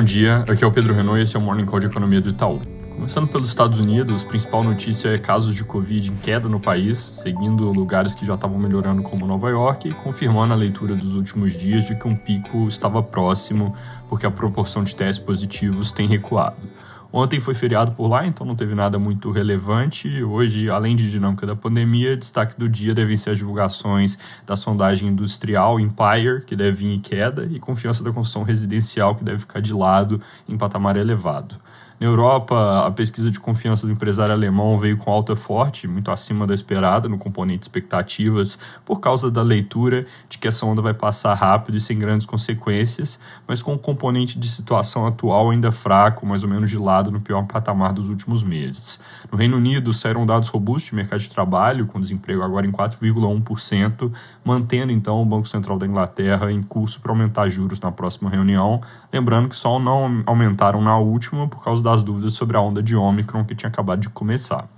Bom dia, aqui é o Pedro Renault e esse é o Morning Call de Economia do Itaú. Começando pelos Estados Unidos, principal notícia é casos de Covid em queda no país, seguindo lugares que já estavam melhorando como Nova York e confirmando a leitura dos últimos dias de que um pico estava próximo, porque a proporção de testes positivos tem recuado. Ontem foi feriado por lá, então não teve nada muito relevante. Hoje, além de dinâmica da pandemia, destaque do dia devem ser as divulgações da sondagem industrial Empire, que deve vir em queda, e confiança da construção residencial, que deve ficar de lado em patamar elevado. Na Europa, a pesquisa de confiança do empresário alemão veio com alta forte, muito acima da esperada no componente expectativas, por causa da leitura de que essa onda vai passar rápido e sem grandes consequências, mas com o componente de situação atual ainda fraco, mais ou menos de lado no pior patamar dos últimos meses. No Reino Unido, saíram dados robustos de mercado de trabalho, com desemprego agora em 4,1%, mantendo então o Banco Central da Inglaterra em curso para aumentar juros na próxima reunião, lembrando que só não aumentaram na última por causa da das dúvidas sobre a onda de Omicron que tinha acabado de começar.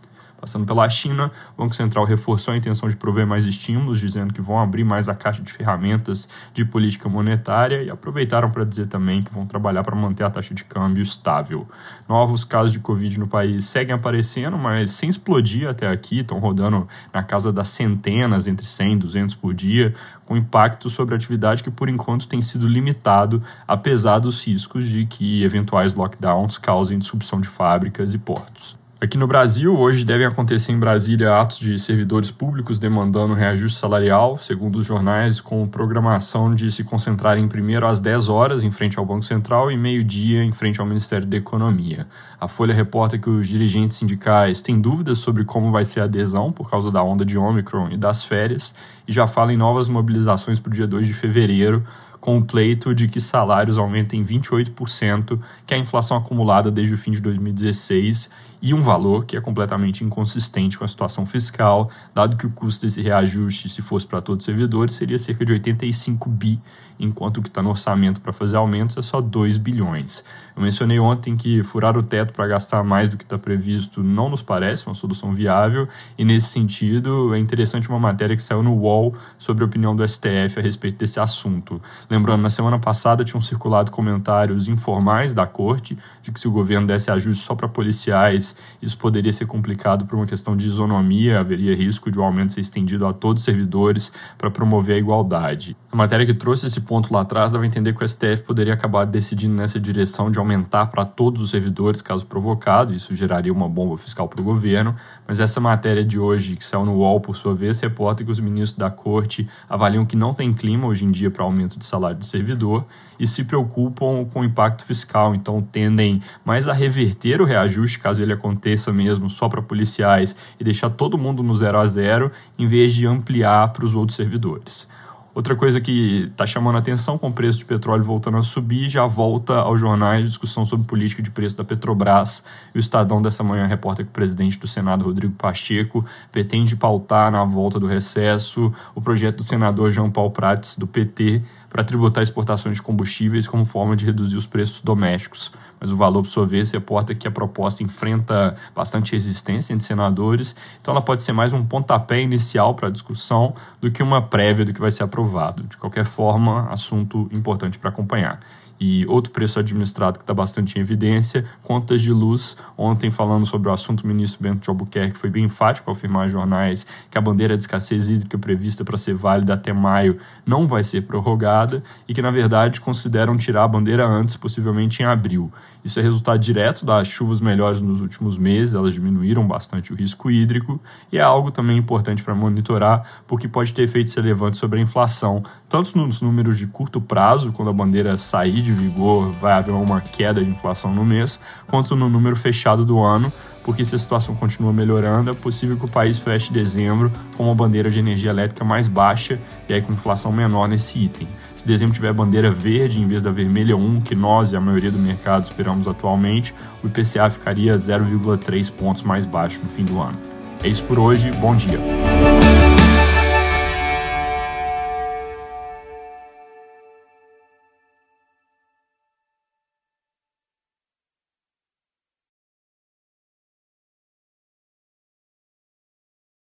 Passando pela China, o Banco Central reforçou a intenção de prover mais estímulos, dizendo que vão abrir mais a caixa de ferramentas de política monetária e aproveitaram para dizer também que vão trabalhar para manter a taxa de câmbio estável. Novos casos de Covid no país seguem aparecendo, mas sem explodir até aqui, estão rodando na casa das centenas, entre 100 e 200 por dia, com impacto sobre a atividade que por enquanto tem sido limitado, apesar dos riscos de que eventuais lockdowns causem disrupção de fábricas e portos. Aqui no Brasil, hoje devem acontecer em Brasília atos de servidores públicos demandando reajuste salarial, segundo os jornais, com programação de se concentrarem primeiro às 10 horas em frente ao Banco Central e meio-dia em frente ao Ministério da Economia. A Folha reporta que os dirigentes sindicais têm dúvidas sobre como vai ser a adesão por causa da onda de Omicron e das férias e já fala em novas mobilizações para o dia 2 de fevereiro, com o pleito de que salários aumentem 28%, que é a inflação acumulada desde o fim de 2016, e um valor que é completamente inconsistente com a situação fiscal, dado que o custo desse reajuste, se fosse para todos os servidores, seria cerca de 85 bi enquanto o que está no orçamento para fazer aumentos é só 2 bilhões. Eu mencionei ontem que furar o teto para gastar mais do que está previsto não nos parece uma solução viável, e nesse sentido é interessante uma matéria que saiu no UOL sobre a opinião do STF a respeito desse assunto. Lembrando, na semana passada tinham circulado comentários informais da corte de que se o governo desse ajuste só para policiais, isso poderia ser complicado por uma questão de isonomia, haveria risco de o um aumento ser estendido a todos os servidores para promover a igualdade. A matéria que trouxe esse ponto lá atrás dava a entender que o STF poderia acabar decidindo nessa direção de aumentar para todos os servidores, caso provocado, isso geraria uma bomba fiscal para o governo, mas essa matéria de hoje, que saiu no UOL, por sua vez, reporta que os ministros da corte avaliam que não tem clima hoje em dia para aumento de salário do servidor e se preocupam com o impacto fiscal, então tendem mais a reverter o reajuste, caso ele aconteça mesmo só para policiais, e deixar todo mundo no zero a zero, em vez de ampliar para os outros servidores. Outra coisa que está chamando a atenção com o preço de petróleo voltando a subir, já volta aos jornais discussão sobre política de preço da Petrobras. E o Estadão dessa manhã reporta que o presidente do Senado, Rodrigo Pacheco, pretende pautar na volta do recesso o projeto do senador João Paulo Prates, do PT, para tributar exportações de combustíveis como forma de reduzir os preços domésticos. Mas o valor, por sua vez, reporta que a proposta enfrenta bastante resistência entre senadores, então ela pode ser mais um pontapé inicial para a discussão do que uma prévia do que vai ser aprovado. De qualquer forma, assunto importante para acompanhar. E outro preço administrado que está bastante em evidência, contas de luz. Ontem, falando sobre o assunto, o ministro Bento de Albuquerque foi bem enfático ao afirmar aos jornais que a bandeira de escassez hídrica prevista para ser válida até maio não vai ser prorrogada e que, na verdade, consideram tirar a bandeira antes, possivelmente em abril. Isso é resultado direto das chuvas melhores nos últimos meses, elas diminuíram bastante o risco hídrico e é algo também importante para monitorar, porque pode ter efeitos relevantes sobre a inflação, tanto nos números de curto prazo, quando a bandeira sair de de vigor, vai haver uma queda de inflação no mês, quanto no número fechado do ano, porque se a situação continua melhorando, é possível que o país feche dezembro com uma bandeira de energia elétrica mais baixa e aí com inflação menor nesse item. Se dezembro tiver bandeira verde em vez da vermelha 1, que nós e a maioria do mercado esperamos atualmente, o IPCA ficaria 0,3 pontos mais baixo no fim do ano. É isso por hoje, bom dia.